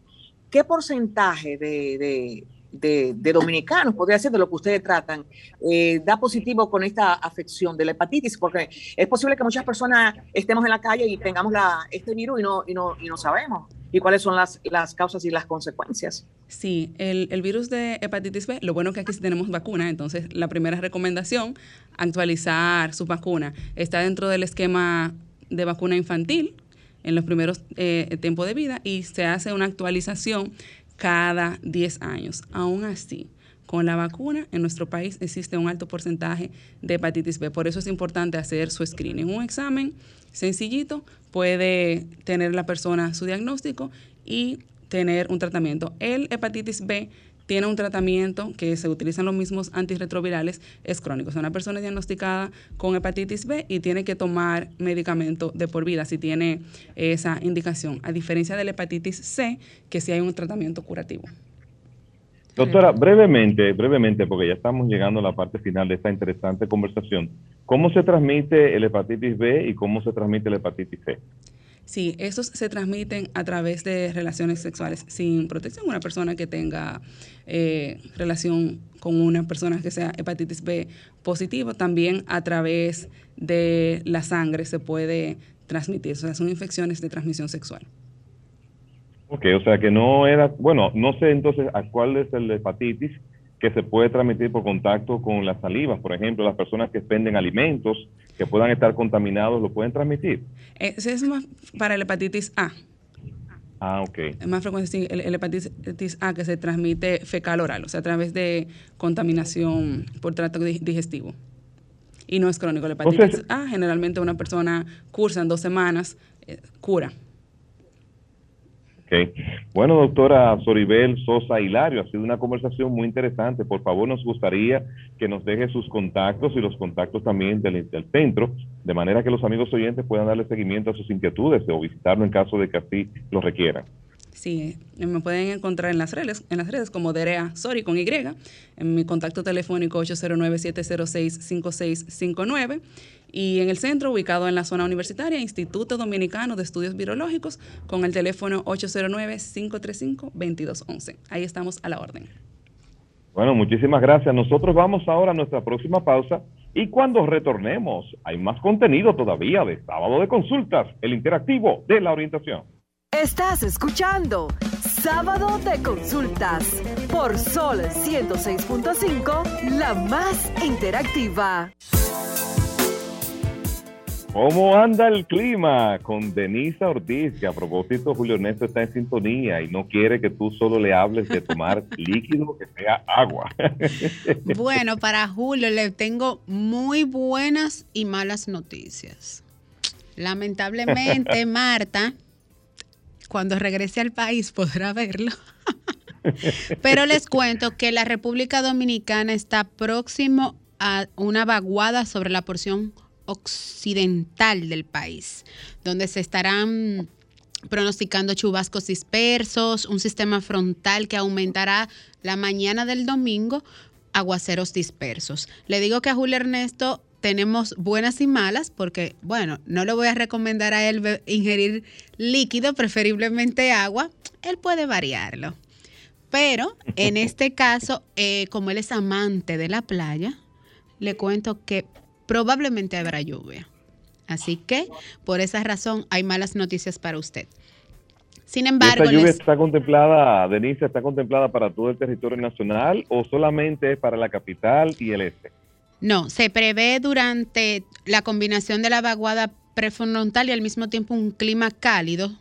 ¿qué porcentaje de, dominicanos, podría ser de lo que ustedes tratan, eh, da positivo con esta afección de la hepatitis? Porque es posible que muchas personas estemos en la calle y tengamos este virus y no, y no, y no sabemos. ¿Y cuáles son las, causas y las consecuencias? Sí, el, el, virus de hepatitis B, lo bueno que aquí sí tenemos vacuna, entonces la primera recomendación, actualizar su vacuna. Está dentro del esquema de vacuna infantil, en los primeros eh, tiempos de vida y se hace una actualización cada 10 años. Aún así, con la vacuna en nuestro país existe un alto porcentaje de hepatitis B. Por eso es importante hacer su screening. Un examen sencillito puede tener la persona su diagnóstico y tener un tratamiento. El hepatitis B tiene un tratamiento que se utilizan los mismos antirretrovirales, es crónico. Es una persona diagnosticada con hepatitis B y tiene que tomar medicamento de por vida si tiene esa indicación, a diferencia de la hepatitis C, que sí hay un tratamiento curativo. Doctora, brevemente, brevemente, porque ya estamos llegando a la parte final de esta interesante conversación, ¿cómo se transmite el hepatitis B y cómo se transmite la hepatitis C? Sí, estos se transmiten a través de relaciones sexuales sin protección. Una persona que tenga eh, relación con una persona que sea hepatitis B positivo, también a través de la sangre se puede transmitir. O sea, son infecciones de transmisión sexual. Ok, o sea que no era, bueno, no sé entonces a cuál es el hepatitis que se puede transmitir por contacto con las salivas, por ejemplo, las personas que expenden alimentos que puedan estar contaminados, ¿lo pueden transmitir? Ese es más para el hepatitis A. Ah, ok. Es más frecuente el, hepatitis A que se transmite fecal oral, o sea, a través de contaminación por trato digestivo. Y no es crónico. El hepatitis A, generalmente una persona cursa en dos semanas, eh, cura. Bueno, doctora Soribel Sosa Hilario, ha sido una conversación muy interesante. Por favor, nos gustaría que nos deje sus contactos y los contactos también del, del centro, de manera que los amigos oyentes puedan darle seguimiento a sus inquietudes o visitarlo en caso de que así lo requieran. Sí, me pueden encontrar en las redes, en las redes como Derea Sori con Y, en mi contacto telefónico 809-706-5659 y en el centro, ubicado en la zona universitaria, Instituto Dominicano de Estudios Virológicos, con el teléfono 809-535-2211. Ahí estamos a la orden. Bueno, muchísimas gracias. Nosotros vamos ahora a nuestra próxima pausa y cuando retornemos hay más contenido todavía de sábado de consultas, el interactivo de la orientación. Estás escuchando Sábado de Consultas por Sol 106.5, la más interactiva. ¿Cómo anda el clima? Con Denisa Ortiz, que a propósito Julio Ernesto está en sintonía y no quiere que tú solo le hables de tomar líquido que sea agua. Bueno, para Julio le tengo muy buenas y malas noticias. Lamentablemente, Marta, cuando regrese al país podrá verlo. Pero les cuento que la República Dominicana está próximo a una vaguada sobre la porción occidental del país, donde se estarán pronosticando chubascos dispersos, un sistema frontal que aumentará la mañana del domingo, aguaceros dispersos. Le digo que a Julio Ernesto tenemos buenas y malas porque, bueno, no le voy a recomendar a él ingerir líquido, preferiblemente agua, él puede variarlo. Pero en este caso, eh, como él es amante de la playa, le cuento que probablemente habrá lluvia. Así que por esa razón hay malas noticias para usted. Sin embargo, ¿Esta lluvia está contemplada, Denise, está contemplada para todo el territorio nacional o solamente para la capital y el este? No, se prevé durante la combinación de la vaguada prefrontal y al mismo tiempo un clima cálido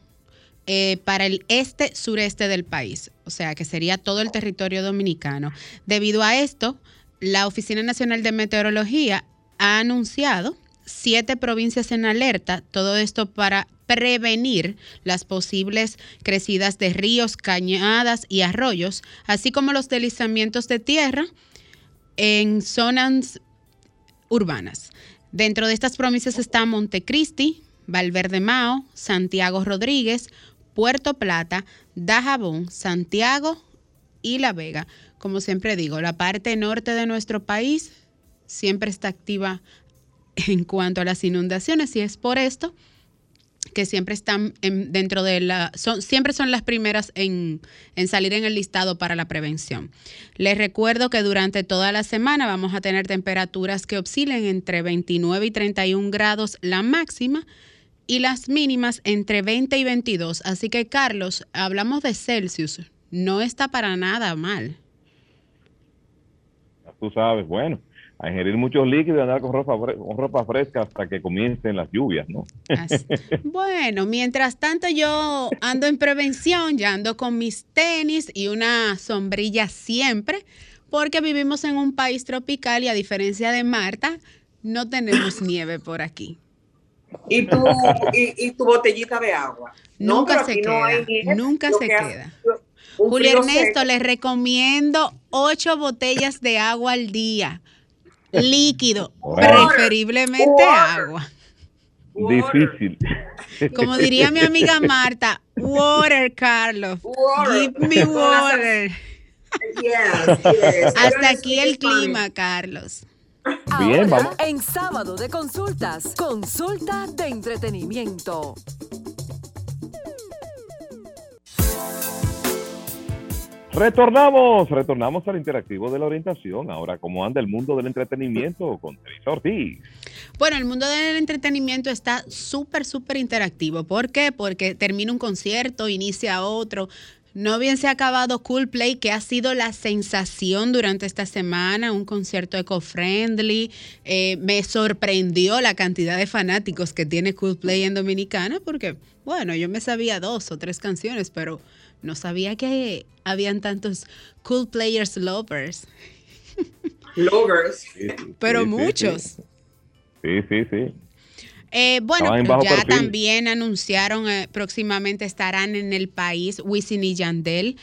eh, para el este sureste del país, o sea que sería todo el territorio dominicano. Debido a esto, la Oficina Nacional de Meteorología ha anunciado siete provincias en alerta, todo esto para prevenir las posibles crecidas de ríos, cañadas y arroyos, así como los deslizamientos de tierra en zonas urbanas. Dentro de estas provincias está Montecristi, Valverde Mao, Santiago Rodríguez, Puerto Plata, Dajabón, Santiago y La Vega. Como siempre digo, la parte norte de nuestro país siempre está activa en cuanto a las inundaciones y es por esto que siempre están dentro de la, son, siempre son las primeras en, en, salir en el listado para la prevención. Les recuerdo que durante toda la semana vamos a tener temperaturas que oscilen entre 29 y 31 grados la máxima y las mínimas entre 20 y 22. Así que Carlos, hablamos de Celsius, no está para nada mal. Tú sabes, bueno a ingerir muchos líquidos y andar con ropa, con ropa fresca hasta que comiencen las lluvias, ¿no? Bueno, mientras tanto yo ando en prevención, ya ando con mis tenis y una sombrilla siempre, porque vivimos en un país tropical y a diferencia de Marta, no tenemos nieve por aquí. ¿Y tu, y, tu botellita de agua? Nunca se queda, nunca se queda. Julio Ernesto, les recomiendo ocho botellas de agua al día líquido, preferiblemente agua. Difícil. Como diría mi amiga Marta, water, Carlos. Give me water. Hasta aquí el clima, Carlos. Bien, vamos. En sábado de consultas, consulta de entretenimiento. Retornamos, retornamos al interactivo de la orientación. Ahora, ¿cómo anda el mundo del entretenimiento con Teresa Ortiz? Bueno, el mundo del entretenimiento está súper, súper interactivo. ¿Por qué? Porque termina un concierto, inicia otro. No bien se ha acabado Coolplay, que ha sido la sensación durante esta semana, un concierto eco-friendly. Eh, me sorprendió la cantidad de fanáticos que tiene Coolplay en Dominicana, porque, bueno, yo me sabía dos o tres canciones, pero no sabía que habían tantos cool players lovers. Lovers. Pero muchos. Sí, sí, sí. Eh, bueno, ya perfil. también anunciaron eh, próximamente estarán en el país Wisin y Yandel.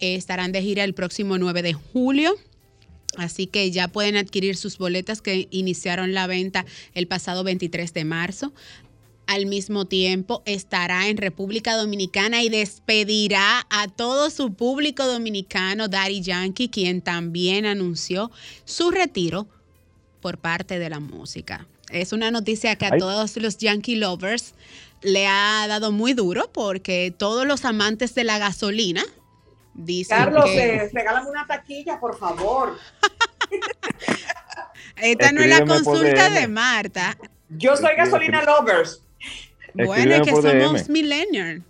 eh, estarán de gira el próximo 9 de julio. Así que ya pueden adquirir sus boletas que iniciaron la venta el pasado 23 de marzo. Al mismo tiempo estará en República Dominicana y despedirá a todo su público dominicano Daddy Yankee, quien también anunció su retiro por parte de la música. Es una noticia que a Ay. todos los Yankee lovers le ha dado muy duro porque todos los amantes de la gasolina dicen Carlos, que eh, regálame una taquilla, por favor. esta no es la consulta de Marta. Yo soy gasolina lovers. Bueno, es que Escríbeme por somos millennials.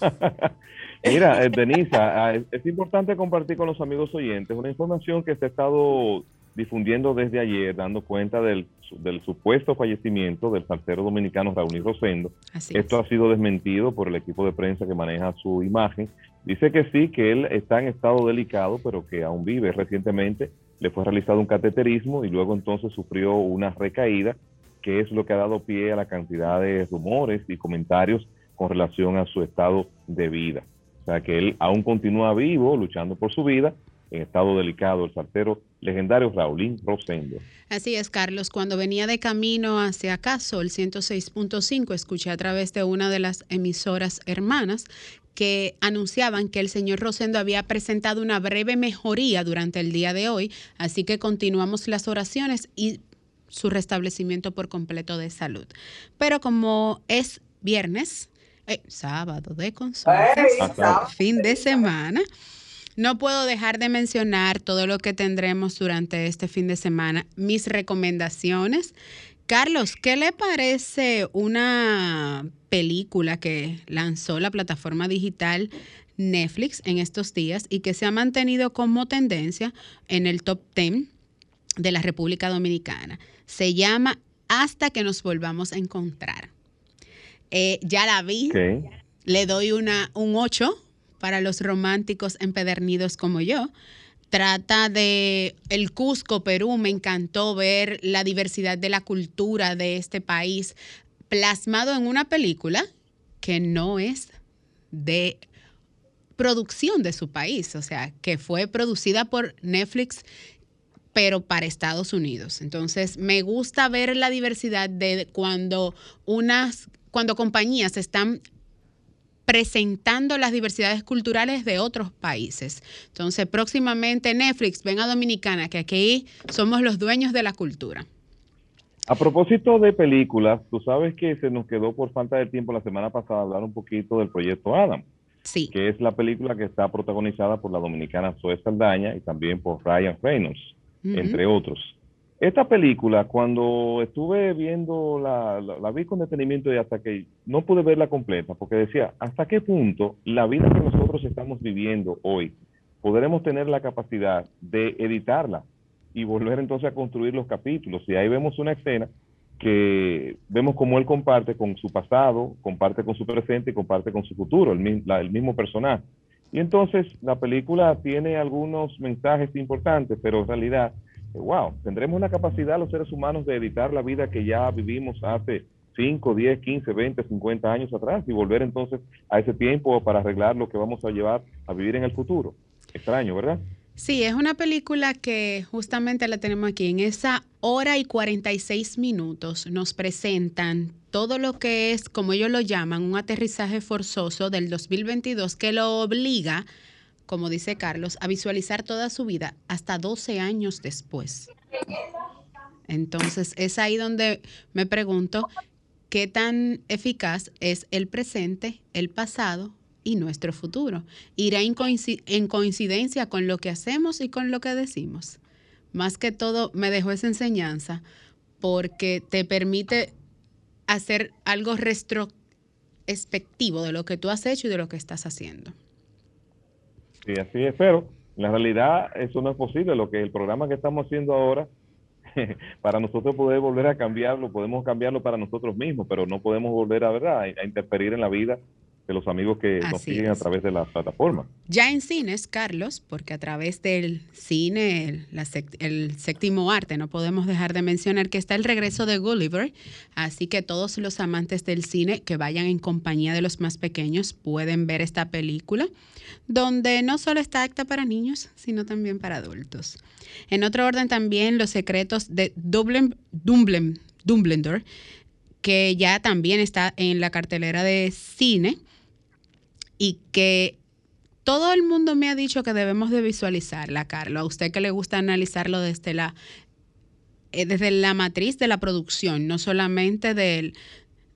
Mira, eh, Denisa, ah, es, es importante compartir con los amigos oyentes una información que se ha estado difundiendo desde ayer, dando cuenta del, del supuesto fallecimiento del salsero dominicano Raúl Rosendo. Así Esto es. ha sido desmentido por el equipo de prensa que maneja su imagen. Dice que sí, que él está en estado delicado, pero que aún vive. Recientemente le fue realizado un cateterismo y luego entonces sufrió una recaída, que es lo que ha dado pie a la cantidad de rumores y comentarios con relación a su estado de vida. O sea que él aún continúa vivo, luchando por su vida, en estado delicado, el saltero legendario Raulín Rosendo. Así es, Carlos. Cuando venía de camino hacia acá, Sol 106.5, escuché a través de una de las emisoras hermanas que anunciaban que el señor Rosendo había presentado una breve mejoría durante el día de hoy, así que continuamos las oraciones y su restablecimiento por completo de salud. Pero como es viernes, eh, sábado de consultas, fin de semana, no puedo dejar de mencionar todo lo que tendremos durante este fin de semana, mis recomendaciones. Carlos, ¿qué le parece una película que lanzó la plataforma digital Netflix en estos días y que se ha mantenido como tendencia en el top 10 de la República Dominicana? Se llama Hasta que nos volvamos a encontrar. Eh, ya la vi, le doy una, un 8 para los románticos empedernidos como yo. Trata de el Cusco, Perú. Me encantó ver la diversidad de la cultura de este país plasmado en una película que no es de producción de su país, o sea, que fue producida por Netflix pero para Estados Unidos. Entonces, me gusta ver la diversidad de cuando unas cuando compañías están presentando las diversidades culturales de otros países. Entonces, próximamente Netflix, ven a Dominicana, que aquí somos los dueños de la cultura. A propósito de películas, tú sabes que se nos quedó por falta de tiempo la semana pasada hablar un poquito del proyecto Adam, Sí, que es la película que está protagonizada por la dominicana Zoe Saldaña y también por Ryan Reynolds, Entre otros. Esta película, cuando estuve viendo la, la, vi con detenimiento y hasta que no pude verla completa, porque decía, ¿hasta qué punto la vida que nosotros estamos viviendo hoy podremos tener la capacidad de editarla y volver entonces a construir los capítulos? Y ahí vemos una escena que vemos cómo él comparte con su pasado, comparte con su presente y comparte con su futuro, el, la- el mismo personaje. Y entonces la película tiene algunos mensajes importantes, pero en realidad, eh, wow, tendremos la capacidad los seres humanos de editar la vida que ya vivimos hace 5, 10, 15, 20, 50 años atrás y volver entonces a ese tiempo para arreglar lo que vamos a llevar a vivir en el futuro. Extraño, ¿verdad? Sí, es una película que justamente la tenemos aquí. En esa hora y 46 minutos nos presentan todo lo que es, como ellos lo llaman, un aterrizaje forzoso del 2022 que lo obliga, como dice Carlos, a visualizar toda su vida hasta 12 años después. Entonces, es ahí donde me pregunto qué tan eficaz es el presente, el pasado y nuestro futuro. Irá en, coinci- en coincidencia con lo que hacemos y con lo que decimos. Más que todo, me dejó esa enseñanza porque te permite hacer algo retrospectivo de lo que tú has hecho y de lo que estás haciendo. Sí, así es, pero la realidad eso no es posible. Lo que el programa que estamos haciendo ahora, para nosotros poder volver a cambiarlo, podemos cambiarlo para nosotros mismos, pero no podemos volver a, ¿verdad? a interferir en la vida de los amigos que nos Así siguen a través de las plataformas. Ya en cines, Carlos, porque a través del cine, el, la sect- el séptimo arte, no podemos dejar de mencionar que está el regreso de Gulliver, así que todos los amantes del cine que vayan en compañía de los más pequeños pueden ver esta película, donde no solo está acta para niños, sino también para adultos. En otro orden también Los secretos de Dublin, Dumbledore, que ya también está en la cartelera de cine y que todo el mundo me ha dicho que debemos de visualizarla, Carlos. A usted que le gusta analizarlo desde la, eh, desde la matriz de la producción, no solamente del,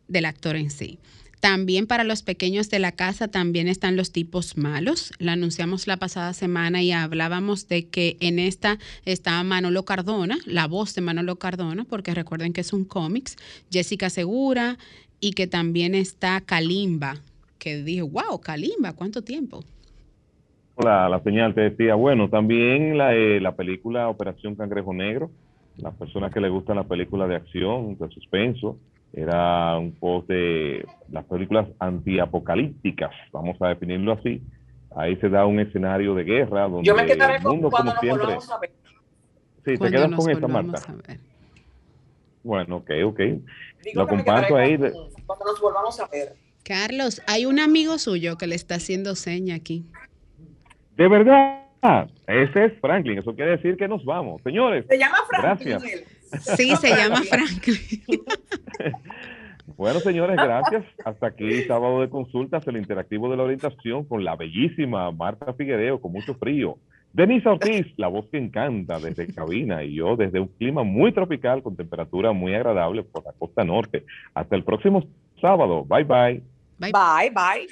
del actor en sí. También para los pequeños de la casa también están los tipos malos. La anunciamos la pasada semana y hablábamos de que en esta está Manolo Cardona, la voz de Manolo Cardona, porque recuerden que es un cómics, Jessica Segura y que también está Kalimba, que dije, wow, Kalimba, ¿cuánto tiempo? La, la señal te decía, bueno, también la, eh, la película Operación Cangrejo Negro, las personas que les gustan la película de acción, de suspenso, era un post de las películas antiapocalípticas, vamos a definirlo así. Ahí se da un escenario de guerra donde Yo me quedaré el con mundo, cuando como nos siempre. volvamos a ver. Sí, te Cuando quedas nos con esta marca. a ver. Bueno, ok, ok. Digo Lo comparto ahí. con- de- Cuando nos volvamos a ver. Carlos, hay un amigo suyo que le está haciendo seña aquí. De verdad, ese es Franklin. Eso quiere decir que nos vamos. Señores, Se llama Franklin. Gracias. Sí, se llama Franklin. Bueno, señores, gracias. Hasta aquí, sábado de consultas, el interactivo de la orientación con la bellísima Marta Figuereo, con mucho frío. Denise Ortiz, la voz que encanta desde cabina, y yo desde un clima muy tropical con temperatura muy agradable por la costa norte. Hasta el próximo sábado. Bye bye. Bye. Bye, bye.